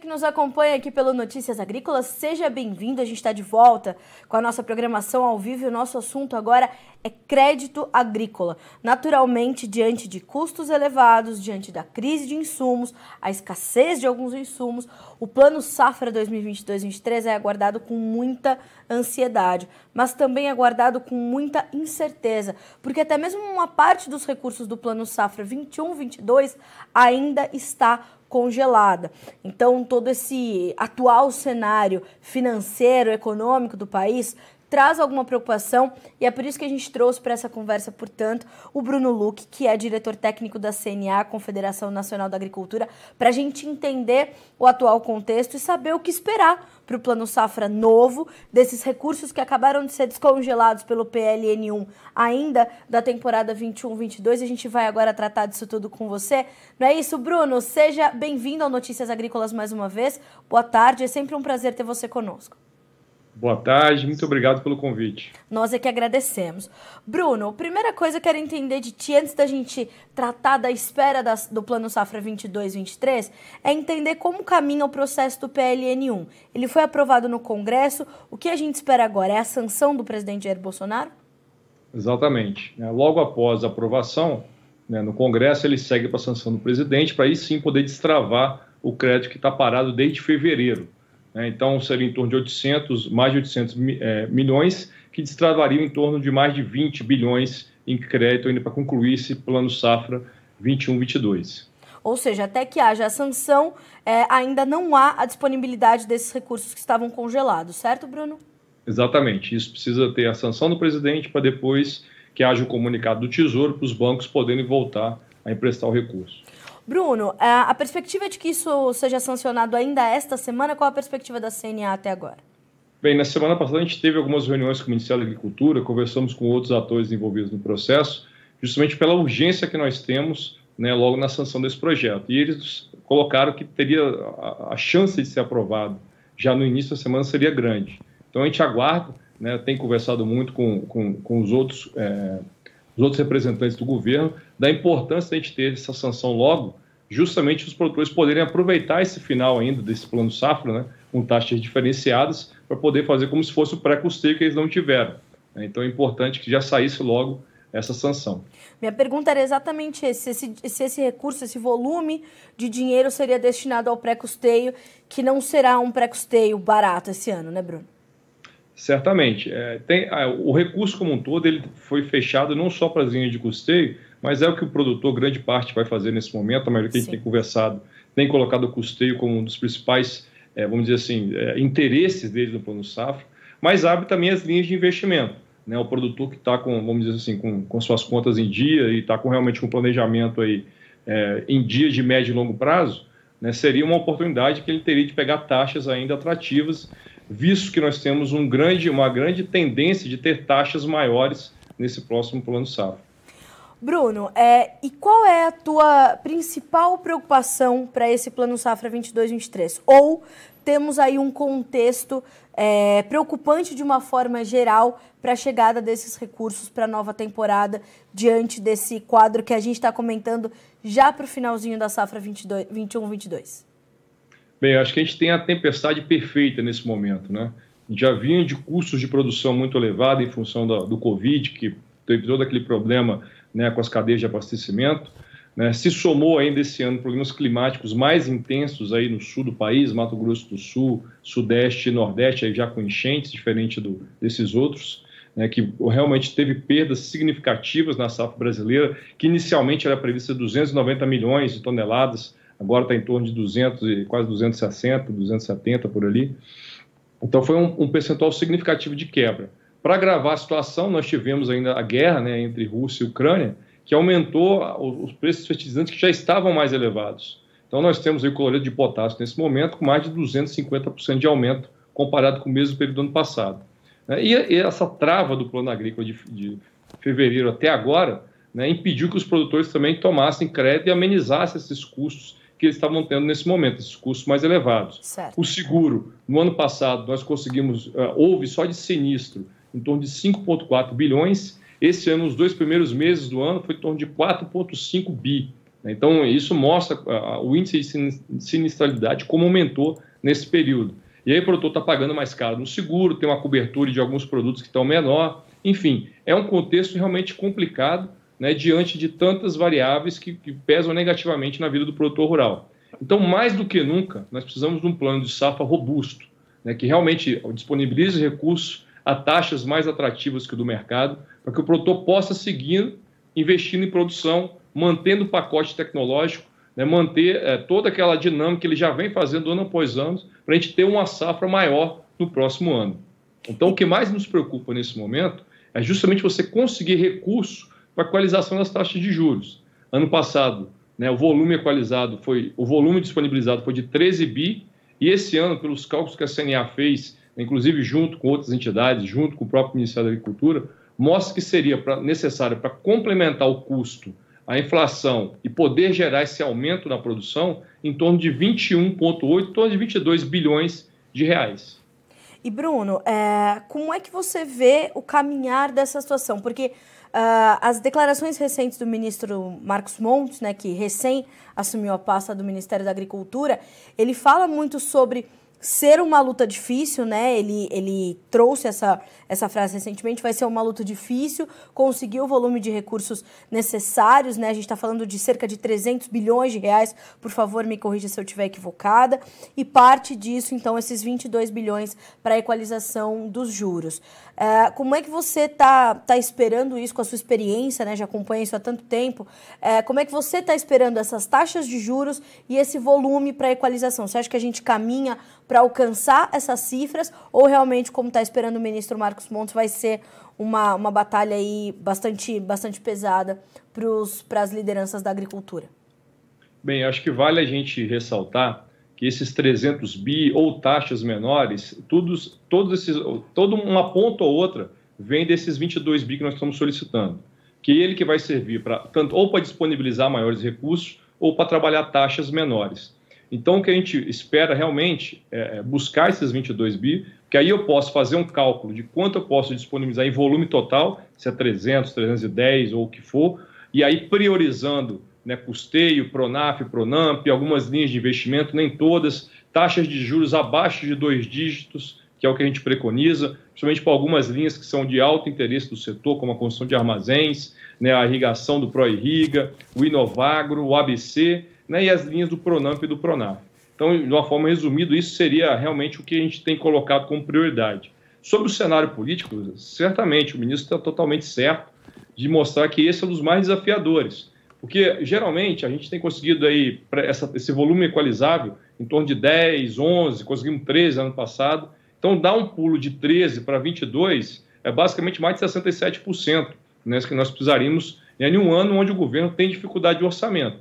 Que nos acompanha aqui pelo Notícias Agrícolas, seja bem-vindo. A gente está de volta com a nossa programação ao vivo e o nosso assunto agora é crédito agrícola. Naturalmente, diante de custos elevados, diante da crise de insumos, a escassez de alguns insumos, o Plano Safra 2022-2023 é aguardado com muita ansiedade, mas também é aguardado com muita incerteza, porque até mesmo uma parte dos recursos do Plano Safra 21-22 ainda está congelada. Então, todo esse atual cenário financeiro, econômico do país traz alguma preocupação e é por isso que a gente trouxe para essa conversa, portanto, o Bruno Luque, que é diretor técnico da CNA, Confederação Nacional da Agricultura, para a gente entender o atual contexto e saber o que esperar para o Plano Safra novo, desses recursos que acabaram de ser descongelados pelo PLN1 ainda da temporada 21-22. A gente vai agora tratar disso tudo com você. Não é isso, Bruno? Seja bem-vindo ao Notícias Agrícolas mais uma vez. Boa tarde, é sempre um prazer ter você conosco. Boa tarde, muito obrigado pelo convite. Nós é que agradecemos. Bruno, primeira coisa que eu quero entender de ti, antes da gente tratar da espera das, do Plano Safra 22-23, é entender como caminha o processo do PLN1. Ele foi aprovado no Congresso, o que a gente espera agora? É a sanção do presidente Jair Bolsonaro? Exatamente. É, logo após a aprovação, né, no Congresso, ele segue para a sanção do presidente, para aí sim poder destravar o crédito que está parado desde fevereiro. Né? Então, seria em torno de 800, mais de 800 é, milhões, que destravariam em torno de mais de 20 bilhões em crédito ainda para concluir esse plano safra 21-22. Ou seja, até que haja a sanção, é, ainda não há a disponibilidade desses recursos que estavam congelados, certo, Bruno? Exatamente. Isso precisa ter a sanção do presidente para depois que haja o comunicado do Tesouro para os bancos poderem voltar a emprestar o recurso. Bruno, a perspectiva de que isso seja sancionado ainda esta semana, qual a perspectiva da CNA até agora? Bem, na semana passada a gente teve algumas reuniões com o Ministério da Agricultura, conversamos com outros atores envolvidos no processo, justamente pela urgência que nós temos né, logo na sanção desse projeto. E eles colocaram que teria a, a chance de ser aprovado já no início da semana seria grande. Então a gente aguarda, né, tem conversado muito com, com, com os, outros, é, os outros representantes do governo, da importância de a gente ter essa sanção logo, justamente os produtores poderem aproveitar esse final ainda desse plano safra, né, com taxas diferenciadas, para poder fazer como se fosse o pré-custeio que eles não tiveram. Né. Então é importante que já saísse logo essa sanção. Minha pergunta era exatamente esse, se, se esse recurso, esse volume de dinheiro seria destinado ao pré-custeio, que não será um pré-custeio barato esse ano, né, Bruno? Certamente. É, tem, o recurso como um todo ele foi fechado não só para as linhas de custeio, mas é o que o produtor, grande parte, vai fazer nesse momento. A maioria que a gente tem conversado tem colocado o custeio como um dos principais, é, vamos dizer assim, é, interesses dele no plano safra, mas abre também as linhas de investimento. Né? O produtor que está com, vamos dizer assim, com, com suas contas em dia e está com realmente um planejamento aí é, em dia de médio e longo prazo, né, seria uma oportunidade que ele teria de pegar taxas ainda atrativas visto que nós temos um grande, uma grande tendência de ter taxas maiores nesse próximo plano safra. Bruno, é, e qual é a tua principal preocupação para esse plano safra 22-23? Ou temos aí um contexto é, preocupante de uma forma geral para a chegada desses recursos para a nova temporada, diante desse quadro que a gente está comentando já para o finalzinho da safra 21-22? Bem, acho que a gente tem a tempestade perfeita nesse momento, né? Já vinha de custos de produção muito elevados em função do, do Covid, que teve todo aquele problema né, com as cadeias de abastecimento. Né? Se somou ainda esse ano problemas climáticos mais intensos aí no sul do país, Mato Grosso do Sul, Sudeste e Nordeste, aí já com enchentes, diferente do, desses outros, né, que realmente teve perdas significativas na safra brasileira, que inicialmente era prevista 290 milhões de toneladas, agora está em torno de 200 e quase 260, 270 por ali. Então foi um, um percentual significativo de quebra. Para agravar a situação, nós tivemos ainda a guerra né, entre Rússia e Ucrânia, que aumentou os preços fertilizantes que já estavam mais elevados. Então nós temos o cloreto de potássio nesse momento com mais de 250% de aumento comparado com o mesmo período do ano passado. Né. E, essa trava do plano agrícola de, de fevereiro até agora né, impediu que os produtores também tomassem crédito e amenizassem esses custos que eles estavam tendo nesse momento, esses custos mais elevados. Certo. O seguro, no ano passado, nós conseguimos, uh, houve só de sinistro, em torno de 5,4 bilhões. Esse ano, os dois primeiros meses do ano, foi em torno de 4,5 bi. Então, isso mostra uh, o índice de sinistralidade como aumentou nesse período. E aí o produtor está pagando mais caro no seguro, tem uma cobertura de alguns produtos que estão menor. Enfim, é um contexto realmente complicado né, diante de tantas variáveis que, que pesam negativamente na vida do produtor rural. Então, mais do que nunca, nós precisamos de um plano de safra robusto, né, que realmente disponibilize recursos a taxas mais atrativas que o do mercado, para que o produtor possa seguir investindo em produção, mantendo o pacote tecnológico, né, manter é, toda aquela dinâmica que ele já vem fazendo ano após ano, para a gente ter uma safra maior no próximo ano. Então, o que mais nos preocupa nesse momento é justamente você conseguir recurso para a equalização das taxas de juros. Ano passado, né, o volume equalizado foi, o volume disponibilizado foi de 13 bi, e esse ano, pelos cálculos que a CNA fez, inclusive junto com outras entidades, junto com o próprio Ministério da Agricultura, mostra que seria pra, necessário para complementar o custo, a inflação e poder gerar esse aumento na produção em torno de 21,8, em torno de 22 bilhões de reais. E Bruno, é, como é que você vê o caminhar dessa situação? Porque Uh, as declarações recentes do ministro Marcos Montes, né, que recém assumiu a pasta do Ministério da Agricultura, ele fala muito sobre ser uma luta difícil, né? Ele, ele trouxe essa, essa frase recentemente, vai ser uma luta difícil, conseguir o volume de recursos necessários, né? A gente está falando de cerca de 300 bilhões de reais, por favor, me corrija se eu estiver equivocada, e parte disso, então, esses 22 bilhões para a equalização dos juros. É, como é que você está tá esperando isso com a sua experiência, né? Já acompanha isso há tanto tempo. É, como é que você está esperando essas taxas de juros e esse volume para a equalização? Você acha que a gente caminha para alcançar essas cifras ou realmente, como está esperando o ministro Marcos Montes, vai ser uma, uma batalha aí bastante, bastante pesada para as lideranças da agricultura? Bem, acho que vale a gente ressaltar que esses 300 bi ou taxas menores, todos, todos esses, todo uma ponta ou outra vem desses 22 bi que nós estamos solicitando, que ele que vai servir para tanto ou para disponibilizar maiores recursos ou para trabalhar taxas menores. Então, o que a gente espera realmente é, é buscar esses 22 bi, que aí eu posso fazer um cálculo de quanto eu posso disponibilizar em volume total, se é 300, 310 ou o que for, e aí priorizando né, custeio, Pronaf, Pronamp, algumas linhas de investimento, nem todas, taxas de juros abaixo de dois dígitos, que é o que a gente preconiza, principalmente para algumas linhas que são de alto interesse do setor, como a construção de armazéns, né, a irrigação do ProIrriga, o Inovagro, o ABC, né, e as linhas do Pronamp e do Pronaf. Então, de uma forma resumida, isso seria realmente o que a gente tem colocado como prioridade. Sobre o cenário político, certamente o ministro está totalmente certo de mostrar que esse é um dos mais desafiadores, porque geralmente a gente tem conseguido aí essa, esse volume equalizável em torno de 10, 11, conseguimos 13 ano passado. Então, dar um pulo de 13 para 22 é basicamente mais de 67%, né, que nós precisaríamos em um ano onde o governo tem dificuldade de orçamento.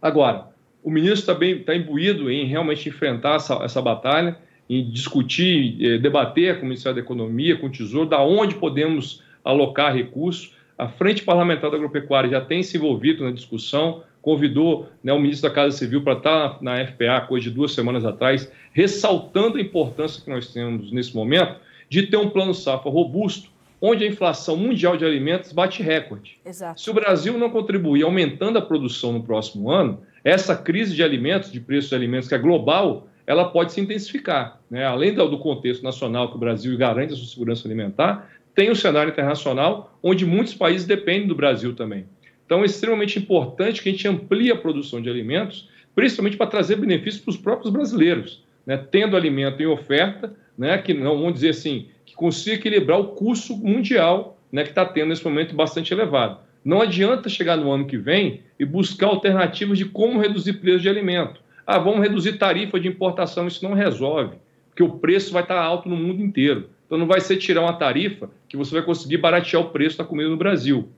Agora, o ministro está imbuído em realmente enfrentar essa, essa batalha, em discutir, eh, debater com o Ministério da Economia, com o Tesouro, da onde podemos alocar recursos. A Frente Parlamentar da Agropecuária já tem se envolvido na discussão, convidou né, o ministro da Casa Civil para estar na, na FPA, coisa de duas semanas atrás, ressaltando a importância que nós temos nesse momento de ter um plano safra robusto, onde a inflação mundial de alimentos bate recorde. Exato. Se o Brasil não contribuir aumentando a produção no próximo ano, essa crise de alimentos, de preço de alimentos que é global, ela pode se intensificar. Né? Além do contexto nacional que o Brasil garante a sua segurança alimentar, tem o cenário internacional onde muitos países dependem do Brasil também. Então é extremamente importante que a gente amplie a produção de alimentos, principalmente para trazer benefícios para os próprios brasileiros, né? tendo alimento em oferta, né? que não vamos dizer assim, consiga equilibrar o custo mundial né, que está tendo nesse momento bastante elevado. Não adianta chegar no ano que vem e buscar alternativas de como reduzir preço de alimento. Ah, vamos reduzir tarifa de importação, isso não resolve, porque o preço vai estar tá alto no mundo inteiro. Então não vai ser tirar uma tarifa que você vai conseguir baratear o preço da comida no Brasil.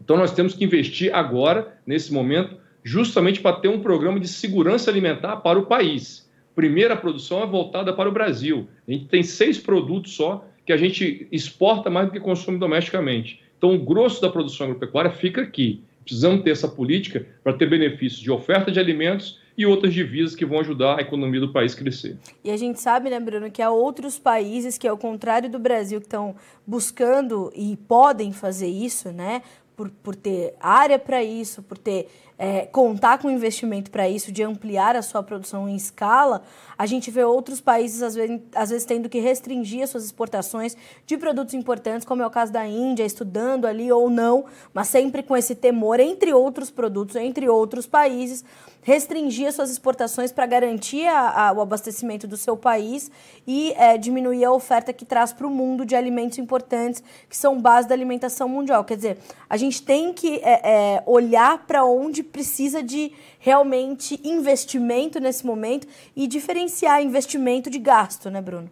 Então nós temos que investir agora, nesse momento, justamente para ter um programa de segurança alimentar para o país primeira produção é voltada para o Brasil. A gente tem seis produtos só que a gente exporta mais do que consome domesticamente. Então, o grosso da produção agropecuária fica aqui. Precisamos ter essa política para ter benefícios de oferta de alimentos e outras divisas que vão ajudar a economia do país crescer. E a gente sabe, né, Bruno, que há outros países que, ao contrário do Brasil, que estão buscando e podem fazer isso, né? Por, por ter área para isso, por ter é, contar com investimento para isso, de ampliar a sua produção em escala, a gente vê outros países, às vezes, às vezes, tendo que restringir as suas exportações de produtos importantes, como é o caso da Índia, estudando ali ou não, mas sempre com esse temor, entre outros produtos, entre outros países, restringir as suas exportações para garantir a, a, o abastecimento do seu país e é, diminuir a oferta que traz para o mundo de alimentos importantes, que são base da alimentação mundial. Quer dizer, a gente tem que é, é, olhar para onde precisa de realmente investimento nesse momento e diferenciar investimento de gasto, né, Bruno?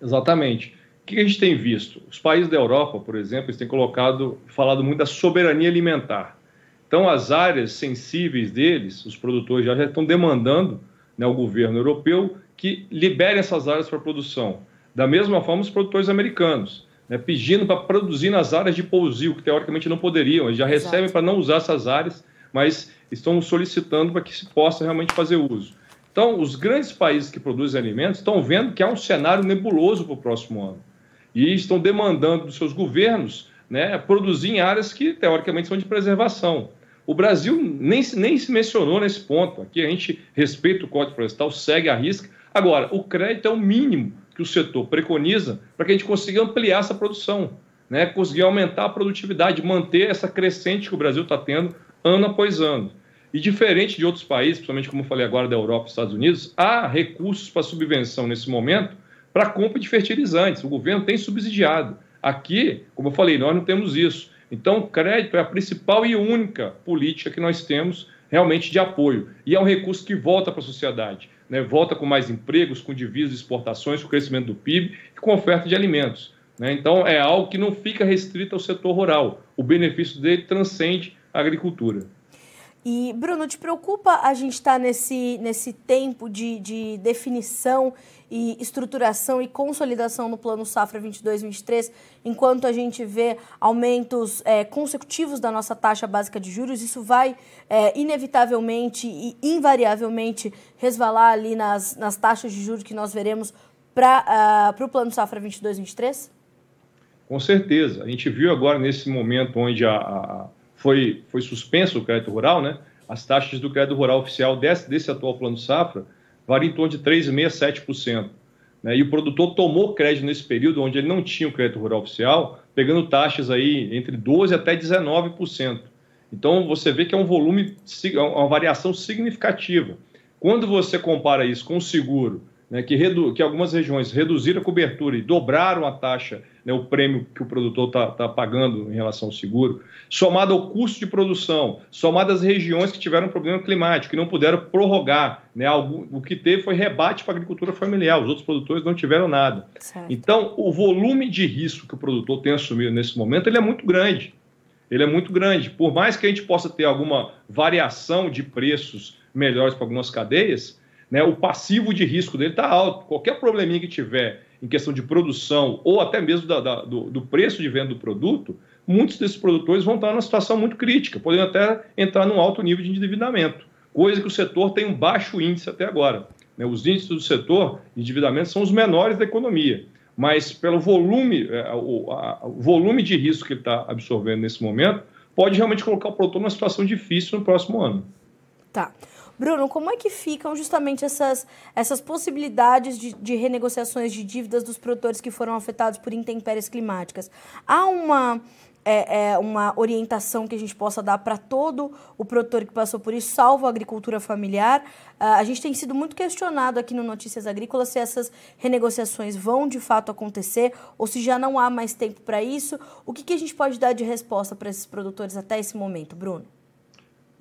Exatamente. O que a gente tem visto? Os países da Europa, por exemplo, eles têm colocado, falado muito da soberania alimentar. Então, as áreas sensíveis deles, os produtores já, já estão demandando né, ao governo europeu que libere essas áreas para produção. Da mesma forma, os produtores americanos, né, pedindo para produzir nas áreas de pousio, que teoricamente não poderiam, eles já Exato. recebem para não usar essas áreas, mas estão solicitando para que se possa realmente fazer uso. Então, os grandes países que produzem alimentos estão vendo que há um cenário nebuloso para o próximo ano e estão demandando dos seus governos né, produzir em áreas que teoricamente são de preservação. O Brasil nem, nem se mencionou nesse ponto. Aqui a gente respeita o Código Florestal, segue a risca. Agora, o crédito é o mínimo que o setor preconiza para que a gente consiga ampliar essa produção, né? conseguir aumentar a produtividade, manter essa crescente que o Brasil está tendo ano após ano. E diferente de outros países, principalmente como eu falei agora da Europa e Estados Unidos, há recursos para subvenção nesse momento para compra de fertilizantes. O governo tem subsidiado. Aqui, como eu falei, nós não temos isso. Então, o crédito é a principal e única política que nós temos realmente de apoio. E é um recurso que volta para a sociedade. Né? Volta com mais empregos, com divisas, exportações, com crescimento do PIB e com oferta de alimentos. Né? Então, é algo que não fica restrito ao setor rural. O benefício dele transcende agricultura. E, Bruno, te preocupa a gente estar tá nesse, nesse tempo de, de definição e estruturação e consolidação no Plano Safra 22-23, enquanto a gente vê aumentos é, consecutivos da nossa taxa básica de juros? Isso vai, é, inevitavelmente e invariavelmente, resvalar ali nas, nas taxas de juros que nós veremos para uh, o Plano Safra 22-23? Com certeza. A gente viu agora, nesse momento onde a, a foi, foi suspenso o crédito rural, né? As taxas do crédito rural oficial desse, desse atual plano safra variam em torno de 3,5% a 7%. Né? E o produtor tomou crédito nesse período onde ele não tinha o crédito rural oficial, pegando taxas aí entre 12% até 19%. Então você vê que é um volume, é uma variação significativa. Quando você compara isso com o seguro, né, que, redu que algumas regiões reduziram a cobertura e dobraram a taxa, né, o prêmio que o produtor está tá pagando em relação ao seguro, somado ao custo de produção, somado às regiões que tiveram problema climático, que não puderam prorrogar, né, algum, o que teve foi rebate para a agricultura familiar, os outros produtores não tiveram nada. Certo. Então, o volume de risco que o produtor tem assumido nesse momento, ele é muito grande. Ele é muito grande. Por mais que a gente possa ter alguma variação de preços melhores para algumas cadeias, né, o passivo de risco dele está alto. Qualquer probleminha que tiver em questão de produção ou até mesmo da, da, do, do, preço de venda do produto, muitos desses produtores vão estar numa situação muito crítica, podendo até entrar num alto nível de endividamento, coisa que o setor tem um baixo índice até agora. Né? Os índices do setor de endividamento são os menores da economia, mas pelo volume, é, o, a, o volume de risco que ele está absorvendo nesse momento, pode realmente colocar o produtor numa situação difícil no próximo ano. Tá. Bruno, como é que ficam justamente essas, essas possibilidades de, de renegociações de dívidas dos produtores que foram afetados por intempéries climáticas? Há uma é, é, uma orientação que a gente possa dar para todo o produtor que passou por isso, salvo a agricultura familiar. Uh, a gente tem sido muito questionado aqui no Notícias Agrícolas se essas renegociações vão de fato acontecer ou se já não há mais tempo para isso. O que, que a gente pode dar de resposta para esses produtores até esse momento, Bruno?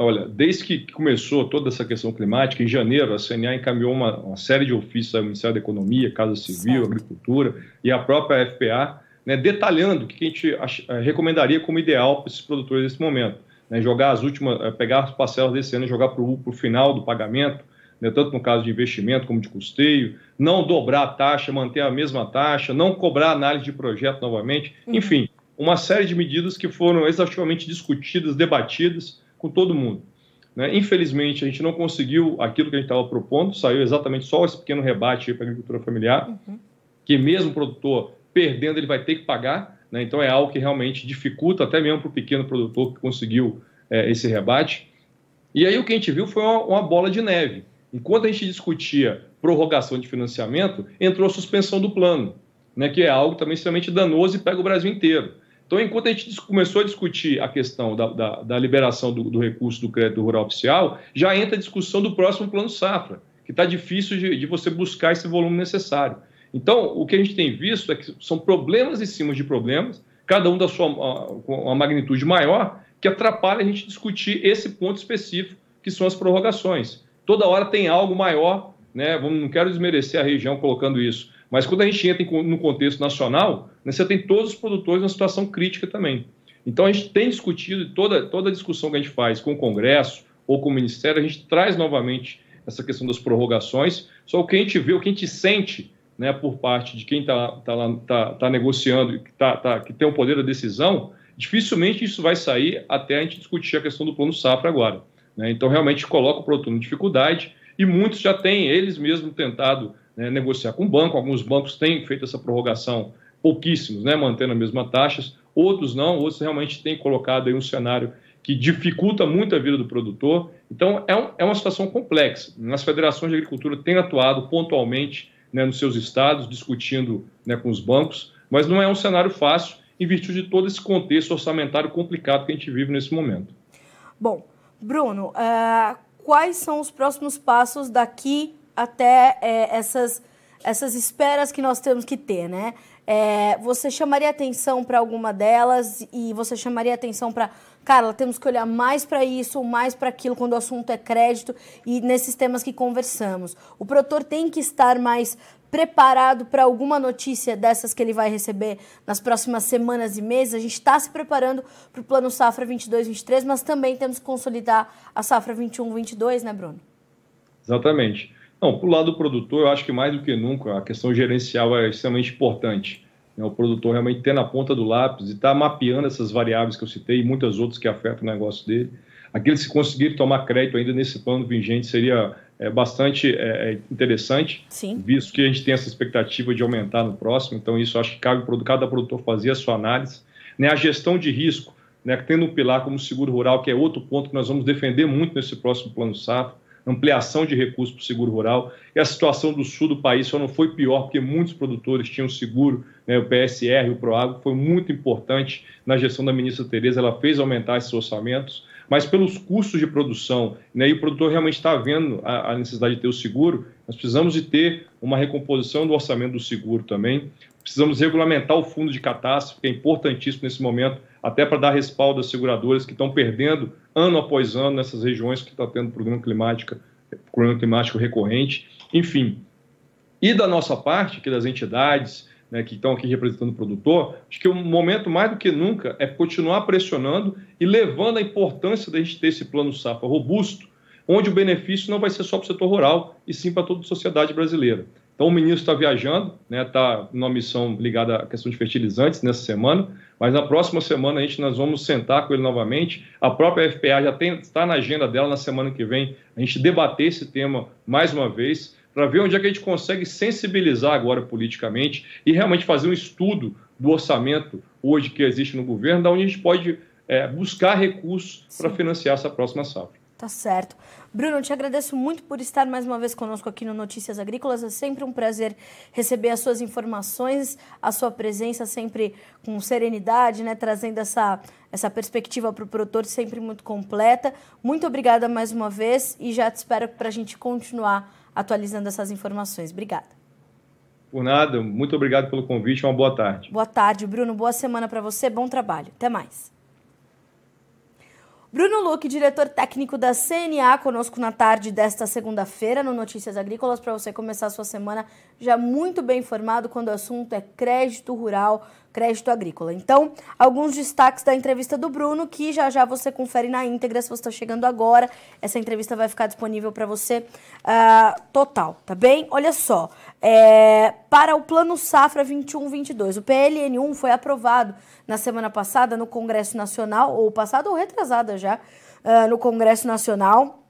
Olha, desde que começou toda essa questão climática, em janeiro, a CNA encaminhou uma, uma série de ofícios ao Ministério da Economia, Casa Civil, certo. Agricultura e a própria FPA, né, detalhando o que a gente ach, eh, recomendaria como ideal para esses produtores nesse momento. Né, jogar as últimas, eh, pegar as parcelas desse ano e jogar para o final do pagamento, né, tanto no caso de investimento como de custeio, não dobrar a taxa, manter a mesma taxa, não cobrar análise de projeto novamente, uhum. enfim, uma série de medidas que foram exaustivamente discutidas, debatidas com todo mundo. Né? Infelizmente, a gente não conseguiu aquilo que a gente estava propondo, saiu exatamente só esse pequeno rebate para a agricultura familiar, uhum. que mesmo o produtor perdendo, ele vai ter que pagar. Né? Então, é algo que realmente dificulta até mesmo para o pequeno produtor que conseguiu é, esse rebate. E aí o que a gente viu foi uma, uma bola de neve. Enquanto a gente discutia prorrogação de financiamento, entrou a suspensão do plano, né, que é algo também extremamente danoso e pega o Brasil inteiro. Então, enquanto a gente começou a discutir a questão da, da, da liberação do, do, recurso do crédito rural oficial, já entra a discussão do próximo plano safra, que está difícil de, de, você buscar esse volume necessário. Então, o que a gente tem visto é que são problemas em cima de problemas, cada um da sua uma magnitude maior, que atrapalha a gente discutir esse ponto específico, que são as prorrogações. Toda hora tem algo maior, né? não quero desmerecer a região colocando isso, mas quando a gente entra no contexto nacional, né, você tem todos os produtores numa situação crítica também. Então a gente tem discutido, toda, toda a discussão que a gente faz com o Congresso ou com o Ministério, a gente traz novamente essa questão das prorrogações, só o que a gente vê, o que a gente sente né, por parte de quem está tá tá, tá negociando, que, tá, tá, que tem o poder da decisão, dificilmente isso vai sair até a gente discutir a questão do plano safra agora. Né? Então realmente coloca o produtor em dificuldade e muitos já têm eles mesmos tentado né, negociar com o banco. Alguns bancos têm feito essa prorrogação, pouquíssimos, né, mantendo as mesmas taxas. Outros não, outros realmente têm colocado aí um cenário que dificulta muito a vida do produtor. Então, é, um, é uma situação complexa. As federações de agricultura têm atuado pontualmente né, nos seus estados, discutindo né, com os bancos, mas não é um cenário fácil em virtude de todo esse contexto orçamentário complicado que a gente vive nesse momento. Bom, Bruno, uh, quais são os próximos passos daqui até é, essas, essas esperas que nós temos que ter, né? É, você chamaria atenção para alguma delas e você chamaria atenção para, Carla, temos que olhar mais para isso, mais para aquilo quando o assunto é crédito e nesses temas que conversamos. O produtor tem que estar mais preparado para alguma notícia dessas que ele vai receber nas próximas semanas e meses. A gente está se preparando para o plano Safra 22-23, mas também temos que consolidar a Safra 21-22, né, Bruno? Exatamente. Não, para o lado do produtor, eu acho que mais do que nunca a questão gerencial é extremamente importante. Né? O produtor realmente ter na ponta do lápis e estar tá mapeando essas variáveis que eu citei e muitas outras que afetam o negócio dele. Aqueles que conseguirem tomar crédito ainda nesse plano vigente seria é, bastante é, é interessante, Sim. visto que a gente tem essa expectativa de aumentar no próximo. Então, isso acho que cabe cada produtor fazer a sua análise. Né? A gestão de risco, né? tendo um pilar como o seguro rural, que é outro ponto que nós vamos defender muito nesse próximo plano SAF ampliação de recursos para o seguro rural. E a situação do sul do país só não foi pior, porque muitos produtores tinham seguro, né, o PSR, o Proagro, foi muito importante na gestão da ministra Tereza, ela fez aumentar esses orçamentos, mas pelos custos de produção, né, e o produtor realmente está vendo a, a necessidade de ter o seguro, nós precisamos de ter uma recomposição do orçamento do seguro também, precisamos regulamentar o fundo de catástrofe, que é importantíssimo nesse momento, até para dar respaldo às seguradoras que estão perdendo ano após ano nessas regiões que estão tá tendo problema climático, problema climático recorrente, enfim. E da nossa parte, que das entidades né, que estão aqui representando o produtor, acho que o momento mais do que nunca é continuar pressionando e levando a importância da gente ter esse plano safra robusto, onde o benefício não vai ser só para o setor rural, e sim para toda a sociedade brasileira. Então, o ministro está viajando, está né, tá numa missão ligada à questão de fertilizantes nessa semana, mas na próxima semana a gente nós vamos sentar com ele novamente. A própria FPA já tem, está na agenda dela na semana que vem, a gente debater esse tema mais uma vez, para ver onde é que a gente consegue sensibilizar agora politicamente e realmente fazer um estudo do orçamento hoje que existe no governo, da onde a gente pode é, buscar recursos para financiar essa próxima safra. Tá certo. Bruno, eu te agradeço muito por estar mais uma vez conosco aqui no Notícias Agrícolas. É sempre um prazer receber as suas informações, a sua presença sempre com serenidade, né, trazendo essa, essa perspectiva para o produtor sempre muito completa. Muito obrigada mais uma vez e já te espero para a gente continuar atualizando essas informações. Obrigada. Por nada, muito obrigado pelo convite. Uma boa tarde. Boa tarde, Bruno. Boa semana para você. Bom trabalho. Até mais. Bruno Luque, diretor técnico da CNA, conosco na tarde desta segunda-feira no Notícias Agrícolas, para você começar a sua semana já muito bem informado quando o assunto é crédito rural, crédito agrícola. Então, alguns destaques da entrevista do Bruno, que já já você confere na íntegra se você está chegando agora. Essa entrevista vai ficar disponível para você uh, total, tá bem? Olha só, é, para o Plano Safra 21-22, o PLN1 foi aprovado na semana passada no Congresso Nacional, ou passado ou retrasada já, uh, no Congresso Nacional.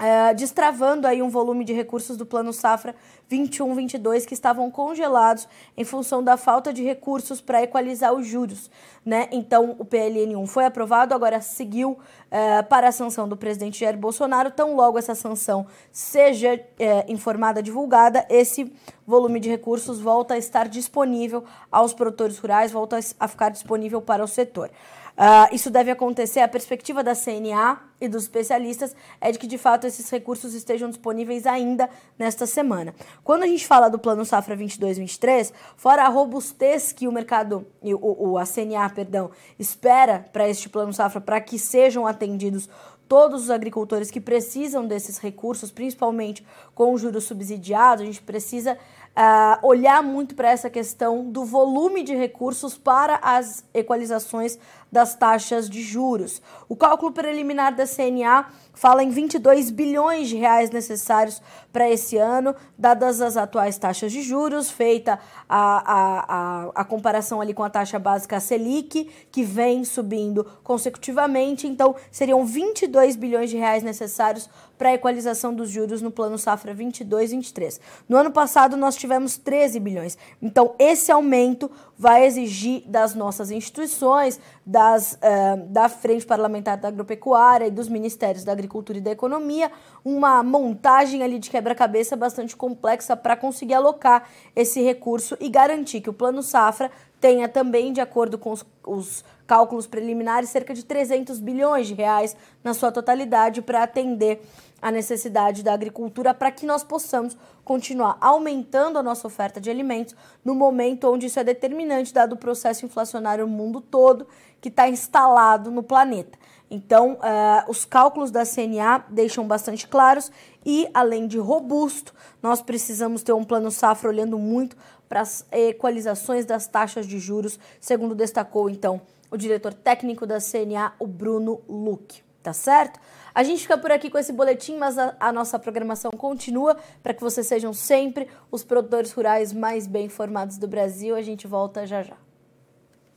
Uh, destravando aí um volume de recursos do Plano Safra 21-22 que estavam congelados em função da falta de recursos para equalizar os juros. Né? Então, o PLN1 foi aprovado, agora seguiu uh, para a sanção do presidente Jair Bolsonaro. Tão logo essa sanção seja uh, informada, divulgada, esse volume de recursos volta a estar disponível aos produtores rurais, volta a ficar disponível para o setor. Uh, isso deve acontecer. A perspectiva da CNA e dos especialistas é de que, de fato, esses recursos estejam disponíveis ainda nesta semana. Quando a gente fala do Plano Safra 22-23, fora a robustez que o mercado, o, o, a CNA, perdão, espera para este Plano Safra para que sejam atendidos todos os agricultores que precisam desses recursos, principalmente com juros subsidiados, a gente precisa uh, olhar muito para essa questão do volume de recursos para as equalizações das taxas de juros. O cálculo preliminar da CNA fala em 22 bilhões de reais necessários para esse ano, dadas as atuais taxas de juros, feita a, a, a, a comparação ali com a taxa básica Selic, que vem subindo consecutivamente. Então, seriam 22 bilhões de reais necessários para a equalização dos juros no plano safra 22 23. No ano passado nós tivemos 13 bilhões. Então esse aumento vai exigir das nossas instituições, das, uh, da Frente Parlamentar da Agropecuária e dos Ministérios da Agricultura e da Economia, uma montagem ali de quebra-cabeça bastante complexa para conseguir alocar esse recurso e garantir que o plano safra tenha também, de acordo com os, os cálculos preliminares, cerca de 300 bilhões de reais na sua totalidade para atender a necessidade da agricultura para que nós possamos continuar aumentando a nossa oferta de alimentos no momento onde isso é determinante, dado o processo inflacionário no mundo todo que está instalado no planeta. Então, uh, os cálculos da CNA deixam bastante claros e, além de robusto, nós precisamos ter um plano safra olhando muito para as equalizações das taxas de juros, segundo destacou, então, o diretor técnico da CNA, o Bruno Luque. Tá certo? A gente fica por aqui com esse boletim, mas a, a nossa programação continua para que vocês sejam sempre os produtores rurais mais bem informados do Brasil. A gente volta já já.